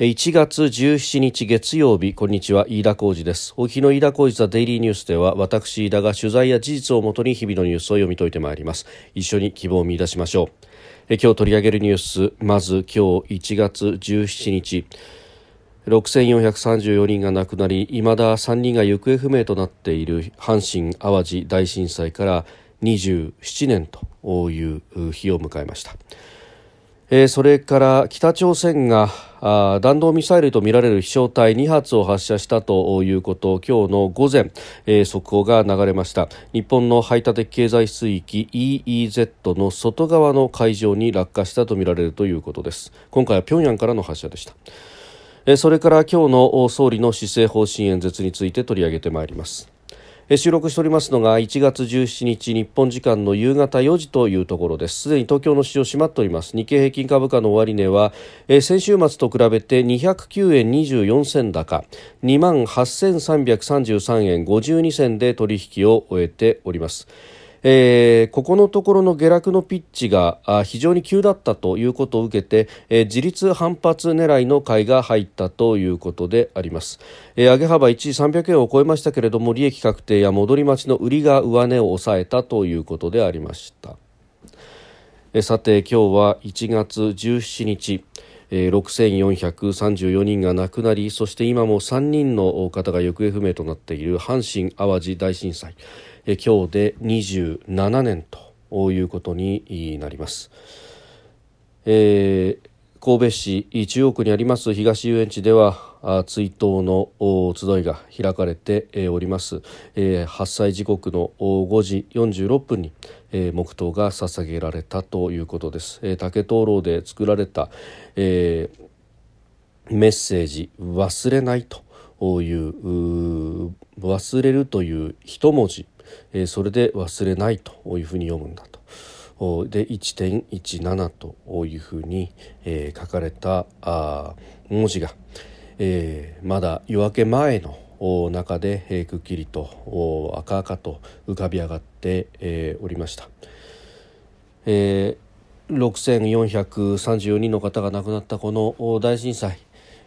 1月17日月曜日こんにちは。飯田浩二です。お日の飯田浩二ザデイリーニュースでは私飯田が取材や事実をもとに日々のニュースを読み解いてまいります。一緒に希望を見出しましょう。え今日取り上げるニュースまず今日1月17日6434人が亡くなり未だ3人が行方不明となっている阪神・淡路大震災から27年という日を迎えました。えー、それから北朝鮮があ弾道ミサイルとみられる飛翔体2発を発射したということ今日の午前、えー、速報が流れました。日本の排他的経済水域 EEZ の外側の海上に落下したとみられるということです。今回は平壌からの発射でした。え、それから今日の総理の施政方針演説について取り上げてまいります。収録しておりますのが1月17日日本時間の夕方4時というところです。すでに東京の市場閉まっております。日経平均株価の終値は先週末と比べて209円24銭高2万8333円52銭で取引を終えております。えー、ここのところの下落のピッチが非常に急だったということを受けて、えー、自立反発狙いの買いが入ったということであります、えー、上げ幅一時300円を超えましたけれども利益確定や戻り待ちの売りが上値を抑えたということでありました、さて今日は1月17日6434人が亡くなりそして今も3人の方が行方不明となっている阪神・淡路大震災。今日で27年ということになります。えー神戸市中央区にあります東遊園地では追悼の集いが開かれております発災時刻の5時46分に黙祷が捧げられたということです竹灯籠で作られたえメッセージ忘れないという忘れるという一文字え、それで忘れないというふうに読むんだと。で1.17というふうに、え、書かれたあ文字が、え、まだ夜明け前の中で、え、くっきりと赤々と浮かび上がって、え、おりました。えー、6434人の方が亡くなったこの大震災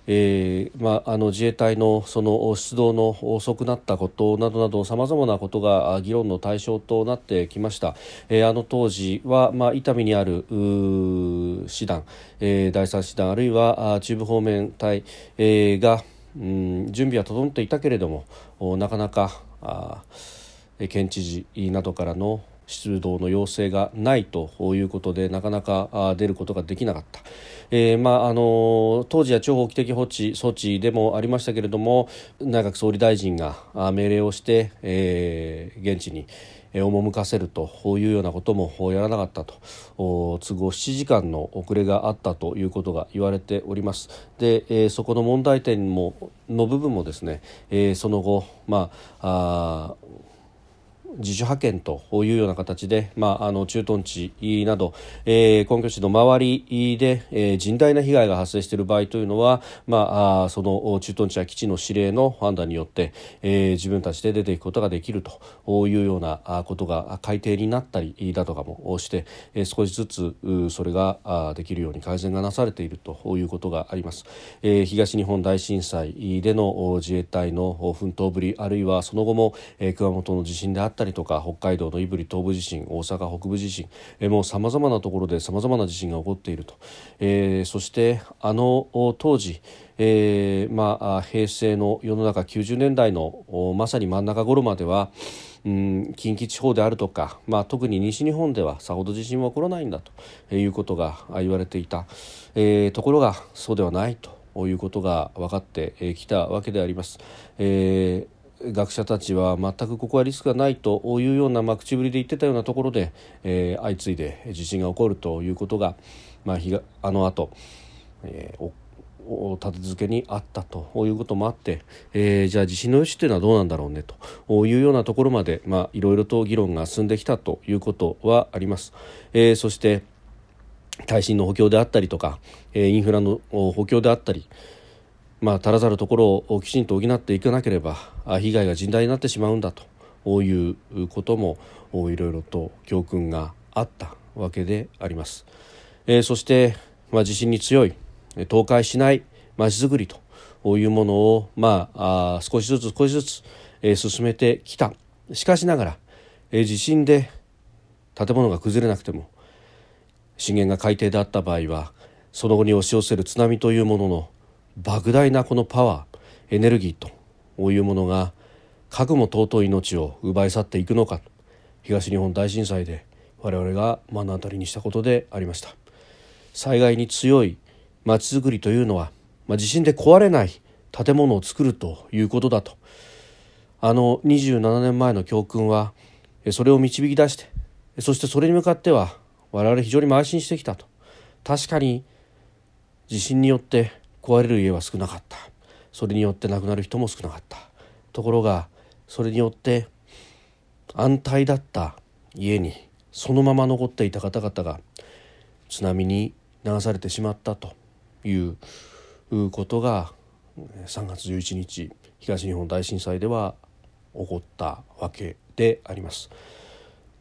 えーまあ、あの自衛隊のその出動の遅くなったことなどなどさまざまなことが議論の対象となってきました、えー、あの当時は、まあ、伊丹にある師団、えー、第三師団あるいは中部方面隊、えー、が、うん、準備は整っていたけれどもなかなかあ県知事などからの出動の要請がないということでなかなか出ることができなかった、えー、まあ、あの当時は超法規的措置措置でもありましたけれども内閣総理大臣が命令をして、えー、現地に赴かせるというようなこともやらなかったと。都合7時間の遅れがあったということが言われております。で、そこの問題点もの部分もですね、その後まあ自主派遣というような形で、まあ、あの駐屯地など、えー、根拠地の周りで、えー、甚大な被害が発生している場合というのは、まあ、あその駐屯地や基地の指令の判断によって、えー、自分たちで出ていくことができるというようなことが改定になったりだとかもして、えー、少しずつそれができるように改善がなされているということがあります。えー、東日本大震災での自衛隊の奮闘ぶりあるいはその後も、えー、熊本の地震であったったりとか北海道の胆振東部地震大阪北部地震、えもうさまざまなところでさまざまな地震が起こっていると、えー、そしてあの当時えーまあ、平成の世の中90年代のまさに真ん中頃までは、うん、近畿地方であるとか、まあ、特に西日本ではさほど地震は起こらないんだということが言われていた、えー、ところがそうではないということが分かってきたわけであります。えー学者たちは全くここはリスクがないというような、まあ、口ぶりで言ってたようなところで、えー、相次いで地震が起こるということが、まあ、日があの後、えー、お立て続けにあったということもあって、えー、じゃあ地震の余地というのはどうなんだろうねというようなところまで、まあ、いろいろと議論が進んできたということはあります。えー、そして耐震の補強であったりとか、えー、インフラの補強であったり、まあ、足らざるところをきちんと補っていかなければ被害が甚大になってしまうんだということもいろいろと教訓があったわけであります。えー、そして、まあ、地震に強い倒壊しないまちづくりというものを、まあ、あ少しずつ少しずつ、えー、進めてきたしかしながら、えー、地震で建物が崩れなくても震源が海底であった場合はその後に押し寄せる津波というものの莫大なこのパワーエネルギーというものがかくも尊い命を奪い去っていくのか東日本大震災で我々が目の当たりにしたことでありました。災害に強いまちづくりというのは、まあ、地震で壊れない建物を作るということだと。あの27年前の教訓はそれを導き出してそしてそれに向かっては我々非常に邁進してきたと。確かに地震によって壊れる家は少なかったそれによって亡くなる人も少なかったところがそれによって安泰だった家にそのまま残っていた方々が津波に流されてしまったということが3月11日東日本大震災では起こったわけであります。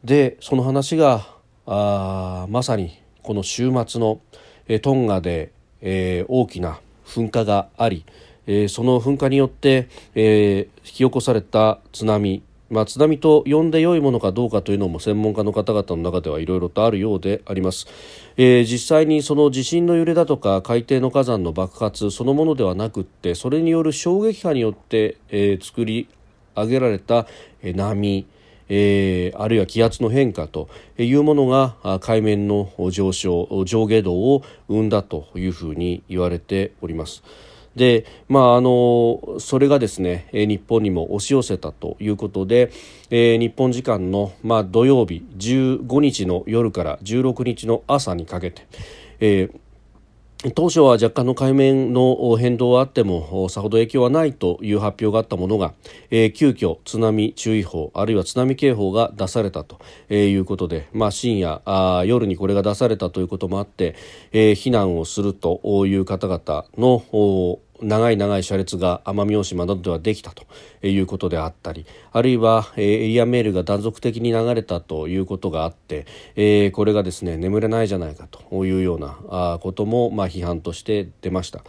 でその話があまさにこの週末の、えトンガで、えー、大きな噴火があり、えー、その噴火によって、えー、引き起こされた津波。まあ、津波と呼んで良いものかどうかというのも専門家の方々の中ではいろいろとあるようであります、えー、実際にその地震の揺れだとか海底の火山の爆発そのものではなくってそれによる衝撃波によって、えー、作り上げられた波。えー、あるいは気圧の変化というものが海面の上昇上下動を生んだというふうに言われております。でまあ、あのそれがですね日本にも押し寄せたということで、えー、日本時間の、まあ、土曜日15日の夜から16日の朝にかけて、えー当初は若干の海面の変動はあってもさほど影響はないという発表があったものが、えー、急遽津波注意報あるいは津波警報が出されたということで、まあ、深夜あ夜にこれが出されたということもあって、えー、避難をするという方々の長い長い車列が奄美大島などではできたということであったりあるいは、えエリアメールが断続的に流れたということがあって、え、これがですね眠れないじゃないかというようなことも、ま、批判として出ました。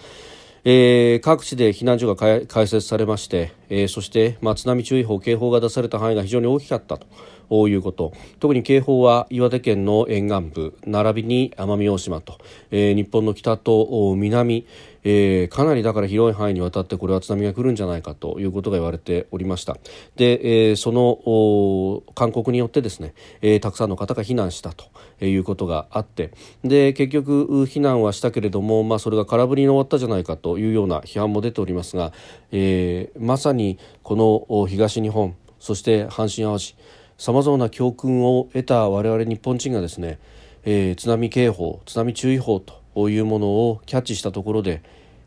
えー、各地で避難所が開設されまして、えー、そして、まあ、津波注意報、警報が出された範囲が非常に大きかったということ。特に警報は岩手県の沿岸部並びに奄美大島と、えー、日本の北と南、えー、かなりだから広い範囲にわたってこれは津波が来るんじゃないかということが言われておりました。で、えー、その勧告によってですね、えー、たくさんの方が避難したということがあって。で結局避難はしたけれども、まあ、それが空振りに終わったじゃないかというような批判も出ておりますが、えー、まさにこの東日本そして阪神・淡路さまざまな教訓を得た我々日本人がですね、えー、津波警報津波注意報というものをキャッチしたところで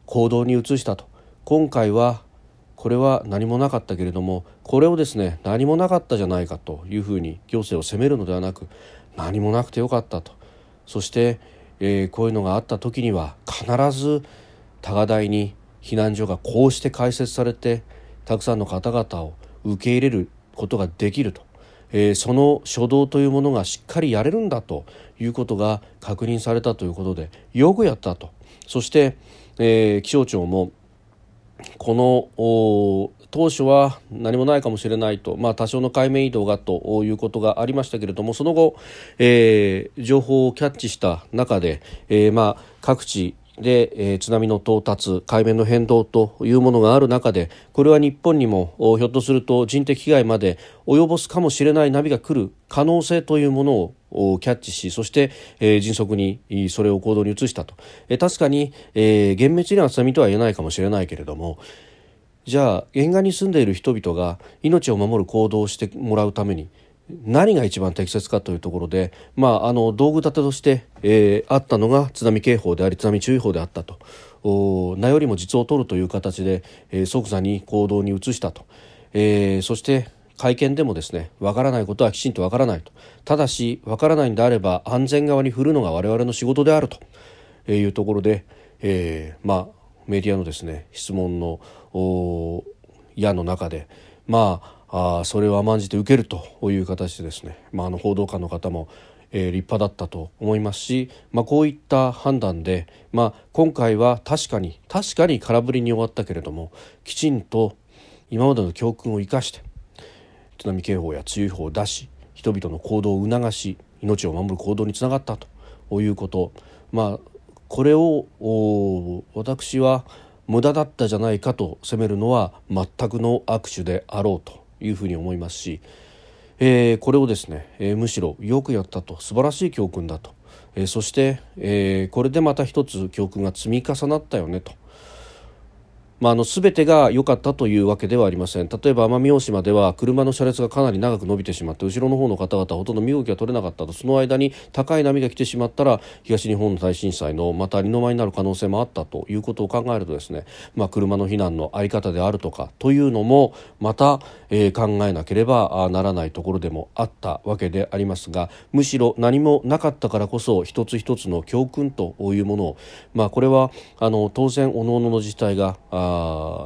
行動に移したと。今回はこれは何もなかったけれどもこれをですね何もなかったじゃないかというふうに行政を責めるのではなく何もなくてよかったと。そして、えー、こういうのがあった時には必ず高台に避難所がこうして開設されてたくさんの方々を受け入れることができると、えー、その初動というものがしっかりやれるんだということが確認されたということでよくやったと。そして、えー、気象庁もこの当初は何もないかもしれないと、まあ、多少の海面移動がということがありましたけれどもその後、えー、情報をキャッチした中で、えー、まあ各地で、えー、津波の到達海面の変動というものがある中でこれは日本にもひょっとすると人的被害まで及ぼすかもしれない波が来る可能性というものをキャッチしそして、えー、迅速にそれを行動に移したと、えー、確かに、えー、厳密には津波とは言えないかもしれないけれどもじゃあ沿岸に住んでいる人々が命を守る行動をしてもらうために何が一番適切かというところで、まあ、あの道具立てとして、えー、あったのが津波警報であり津波注意報であったと。名よりも実を取るという形で、えー、即座に行動に移したと、えー、そして会見でもですねわからないことはきちんとわからないと。ただしわからないんであれば安全側に振るのが我々の仕事であるというところで、えー、まあメディアのですね質問の矢の中でまああそれを甘んじて受けるという形でですね、まあ、あの報道官の方も、えー、立派だったと思いますし、まあ、こういった判断で、まあ、今回は確かに確かに空振りに終わったけれどもきちんと今までの教訓を生かして津波警報や注意報を出し人々の行動を促し命を守る行動につながったということ。まあこれを私は無駄だったじゃないかと責めるのは全くの握手であろうと。いうふうに思いますし、えー、これをですね、えー、むしろよくやったと素晴らしい教訓だと、えー、そして、えこれでまた一つ教訓が積み重なったよねと。まあ、あの全てが良かったというわけではありません。例えば奄美大島では車の車列がかなり長く伸びてしまって後ろの方の方々ほとんど身動きが取れなかったと。その間に高い波が来てしまったら東日本大震災のまた二の舞になる可能性もあったということを考えるとですね、まあ、車の避難の在り方であるとかというのもまた、えー、考えなければならないところでもあったわけでありますがむしろ何もなかったからこそ一つ一つの教訓というものを、まあ、これはあの当然各々の自治体があ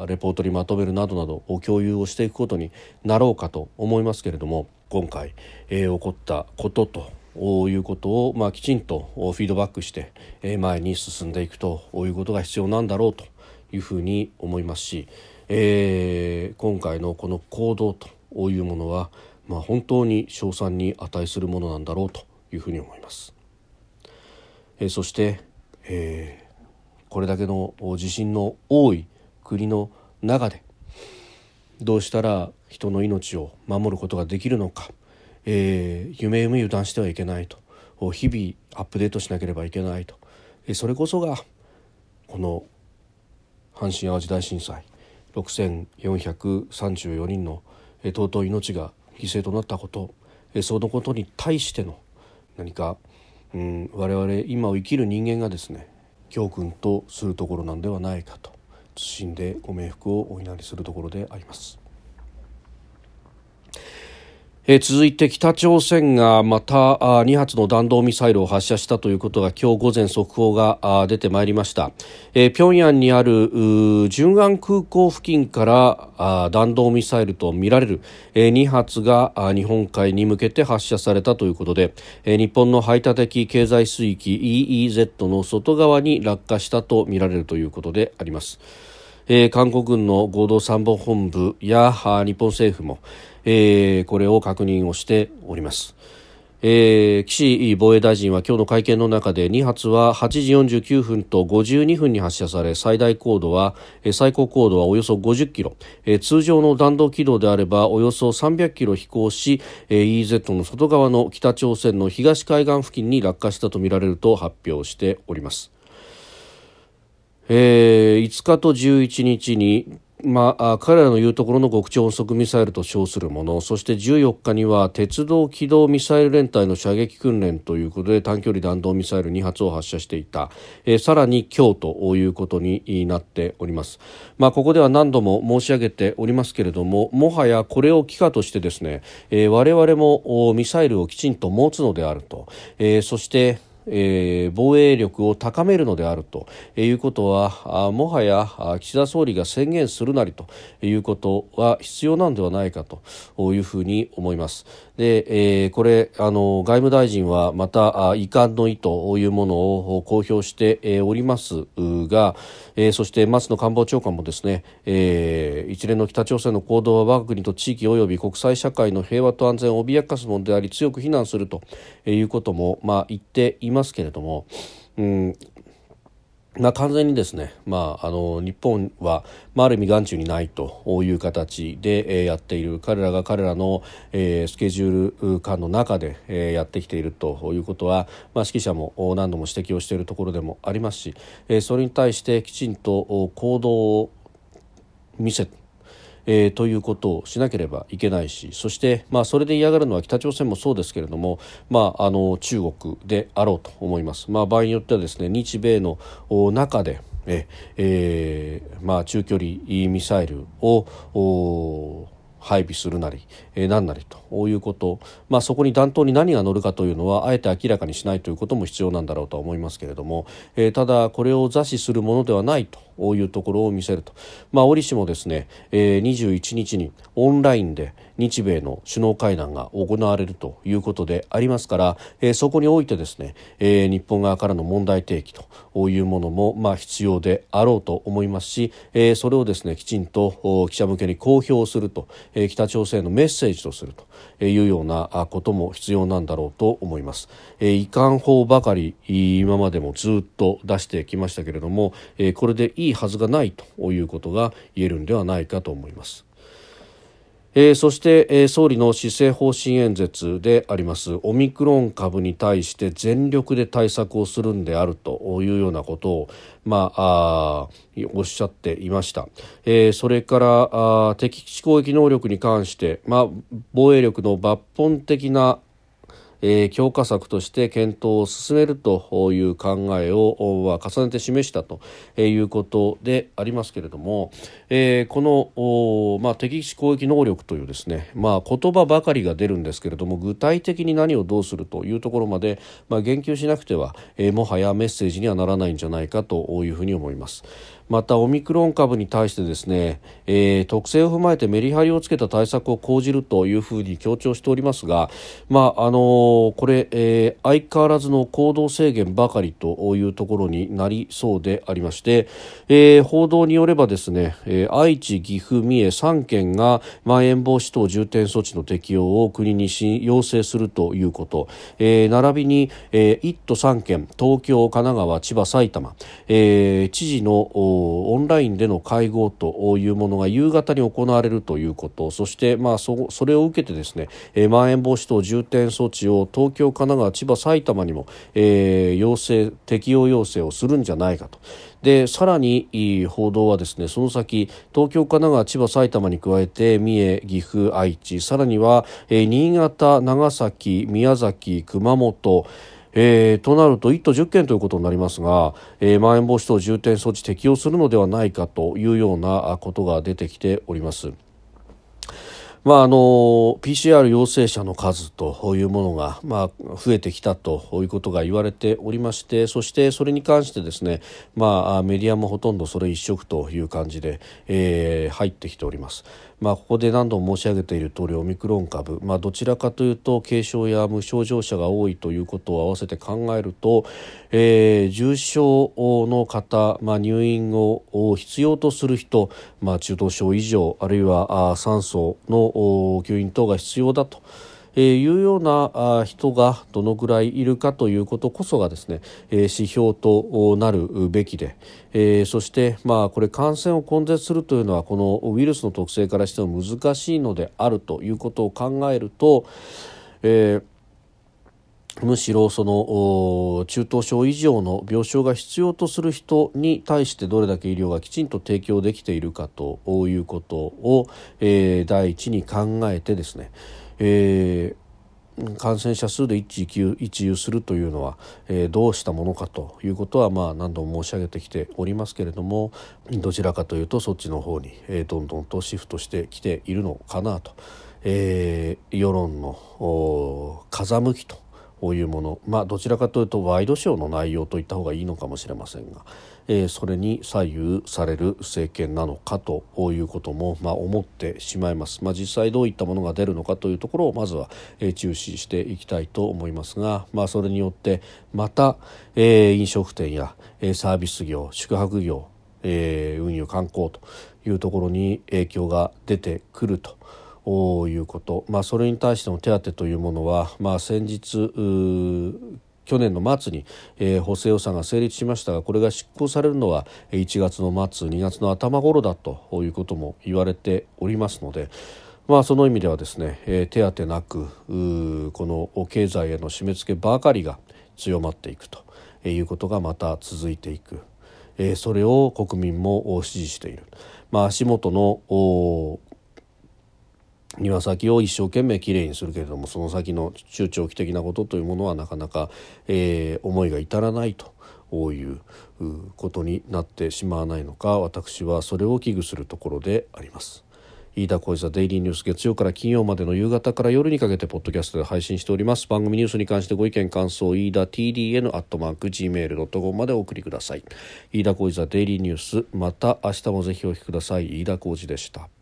レポートにまとめるなどなどを共有をしていくことになろうかと思いますけれども今回、えー、起こったことということを、まあ、きちんとフィードバックして、前に進んでいくということが必要なんだろうというふうに思いますし、えー、今回のこの行動というものは、まあ、本当に称賛に値するものなんだろうというふうに思います。えー、そして、えー、これだけの地震の多い国の中でどうしたら人の命を守ることができるのか、えー、夢夢油断してはいけないと。日々アップデートしなければいけないと、それこそがこの阪神・淡路大震災。6434人の尊い命が犠牲となったこと。そのことに対しての何か、うん、我々今を生きる人間がですね教訓とするところなんではないかと。謹んでご冥福をお祈りするところであります。え続いて北朝鮮がまた2発の弾道ミサイルを発射したということが今日午前速報が出てまいりました、えー、平壌にある順安空港付近からあ弾道ミサイルとみられる、え2発が日本海に向けて発射されたということで、え日本の排他的経済水域 EEZ の外側に落下したとみられるということであります。えー、韓国軍の合同参謀本部や日本政府も、えー、これを確認をしております。えー、岸防衛大臣は今日の会見の中で2発は8時49分と52分に発射され最大高度は最高高度はおよそ50キロ、えー、通常の弾道軌道であればおよそ300キロ飛行し、えー、EZ の外側の北朝鮮の東海岸付近に落下したとみられると発表しております。えー、5日と11日にまあ、彼らの言うところの極超音速ミサイルと称するもの。そして14日には鉄道機動ミサイル連隊の射撃訓練ということで短距離弾道ミサイル2発を発射していた、えー、さらに今日ということになっております、まあ、ここでは何度も申し上げておりますけれどももはやこれを機化としてですね、えー、我々もミサイルをきちんと持つのであると、えー、そしてえー、防衛力を高めるのであるということはもはや岸田総理が宣言するなりということは必要なんではないかというふうに思います。で、えー、これあの外務大臣はまた遺憾の意というものを公表しておりますが、えー、そして松野官房長官もですね、えー、一連の北朝鮮の行動は我が国と地域及び国際社会の平和と安全を脅かすものであり強く非難するということも、まあ、言っていますけれども、うんまあ、完全にですね、まあ、あの日本は、まあ、ある意味眼中にないという形で、やっている。彼らが彼らの、えー、スケジュール感の中で、えー、やってきているということは、まあ、指揮者も何度も指摘をしているところでもありますし、えー、それに対してきちんと行動を見せえー、ということをしなければいけないしそして、まあ、それで嫌がるのは北朝鮮もそうですけれども、まあ、あの中国であろうと思います。まあ、場合によってはですね日米の中でええー、まあ、中距離ミサイルを配備するなり、えー、何なりということ、まあ、そこに弾頭に何が乗るかというのはあえて明らかにしないということも必要なんだろうとは思いますけれども、えー、ただこれを座視するものではないというところを見せると、まあ、折しもですね、えー、21日にオンラインで日米の首脳会談が行われるということでありますから、えー、そこにおいてですね、えー、日本側からの問題提起というものも、まあ、必要であろうと思いますし、えー、それをですねきちんと記者向けに公表すると、えー、北朝鮮のメッセージとするというようなことも必要なんだろうと思います。えー、遺憾法ばかり今までもずっと出してきましたけれども、えー、これでいいはずがないということが言えるんではないかと思います。えー、そして、えー、総理の施政方針演説でありますオミクロン株に対して全力で対策をするんであるというようなことを、まあ、あおっしゃっていました、えー、それからあ敵基地攻撃能力に関して、まあ、防衛力の抜本的なえー、強化策として検討を進めるという考えを重ねて示したということでありますけれども、えー、この、まあ、敵基地攻撃能力というですね、まあ、言葉ばかりが出るんですけれども具体的に何をどうするというところまで、まあ、言及しなくては、えー、もはやメッセージにはならないんじゃないかというふうに思います。またオミクロン株に対してですね、えー、特性を踏まえてメリハリをつけた対策を講じるというふうに強調しておりますが、まああのー、これ、えー、相変わらずの行動制限ばかりというところになりそうでありまして、えー、報道によればですね、えー、愛知、岐阜、三重3県がまん延防止等重点措置の適用を国に要請するということ、えー、並びに、えー、1都3県東京、神奈川、千葉、埼玉、えー、知事のオンラインでの会合というものが夕方に行われるということそして、まあ、そそれを受けてですね、えー、まん延防止等重点措置を東京、神奈川、千葉、埼玉にも、えー、要請適用要請をするんじゃないかと。でさらに報道はですねその先東京、神奈川、千葉、埼玉に加えて三重、岐阜、愛知さらには、えー、新潟、長崎、宮崎、熊本えー、となると1都10県ということになりますが、えー、まん延防止等重点措置適用するのではないかというようなことが出てきております。まあ、あの PCR 陽性者の数というものが、まあ、増えてきたということが言われておりましてそしてそれに関してですね、まあ、メディアもほとんどそれ一色という感じで、えー、入ってきております。まあ、ここで何度も申し上げている通りオミクロン株、まあ、どちらかというと軽症や無症状者が多いということを合わせて考えると、えー、重症の方、まあ、入院を必要とする人、まあ、中等症以上あるいは酸素の吸引等が必要だと。えー、いうような人がどのぐらいいるかということこそがですね、えー、指標となるべきで、えー、そして、まあ、これ感染を根絶するというのはこのウイルスの特性からしても難しいのであるということを考えると、えむしろその中等症以上の病床が必要とする人に対してどれだけ医療がきちんと提供できているかということを、えー、第一に考えてですね、えー、感染者数で一喜一憂するというのは、えー、どうしたものかということは、まあ、何度も申し上げてきておりますけれどもどちらかというとそっちの方に、えー、どんどんとシフトしてきているのかなと、えー、世論の風向きというもの、まあ、どちらかというとワイドショーの内容といった方がいいのかもしれませんが、え、それに左右される政権なのかということも、まあ、思ってしまいます、まあ、実際どういったものが出るのかというところをまずは、えー、注視していきたいと思いますが、まあ、それによってまた、え、飲食店や、え、サービス業宿泊業、え、運輸観光というところに影響が出てくると。いうこと、まあ、それに対しての手当というものは、まあ、先日去年の末に、えー、補正予算が成立しましたがこれが執行されるのは1月の末2月の頭頃だということも言われておりますので、まあ、その意味ではですね、えー、手当なくこの経済への締め付けばかりが強まっていくということがまた続いていく、えー、それを国民も支持している。まあ、足元の庭先を一生懸命きれいにするけれどもその先の中長期的なことというものはなかなか、えー、思いが至らないということになってしまわないのか私はそれを危惧するところであります。飯田小泉デイリーニュース月曜から金曜までの夕方から夜にかけてポッドキャストで配信しております。番組ニュースに関してご意見感想飯田 TDN アットマーク Gmail.com までお送りください飯田小泉デイリーニュースまた明日もぜひお聞きください。飯田小泉でした。